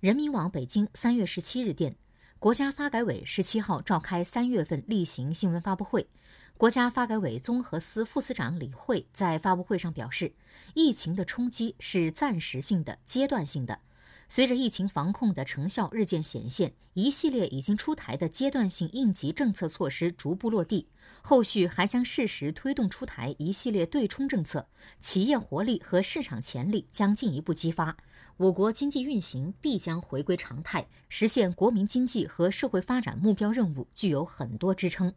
人民网北京三月十七日电，国家发改委十七号召开三月份例行新闻发布会。国家发改委综合司副司长李慧在发布会上表示，疫情的冲击是暂时性的、阶段性的。随着疫情防控的成效日渐显现，一系列已经出台的阶段性应急政策措施逐步落地，后续还将适时推动出台一系列对冲政策，企业活力和市场潜力将进一步激发，我国经济运行必将回归常态，实现国民经济和社会发展目标任务具有很多支撑。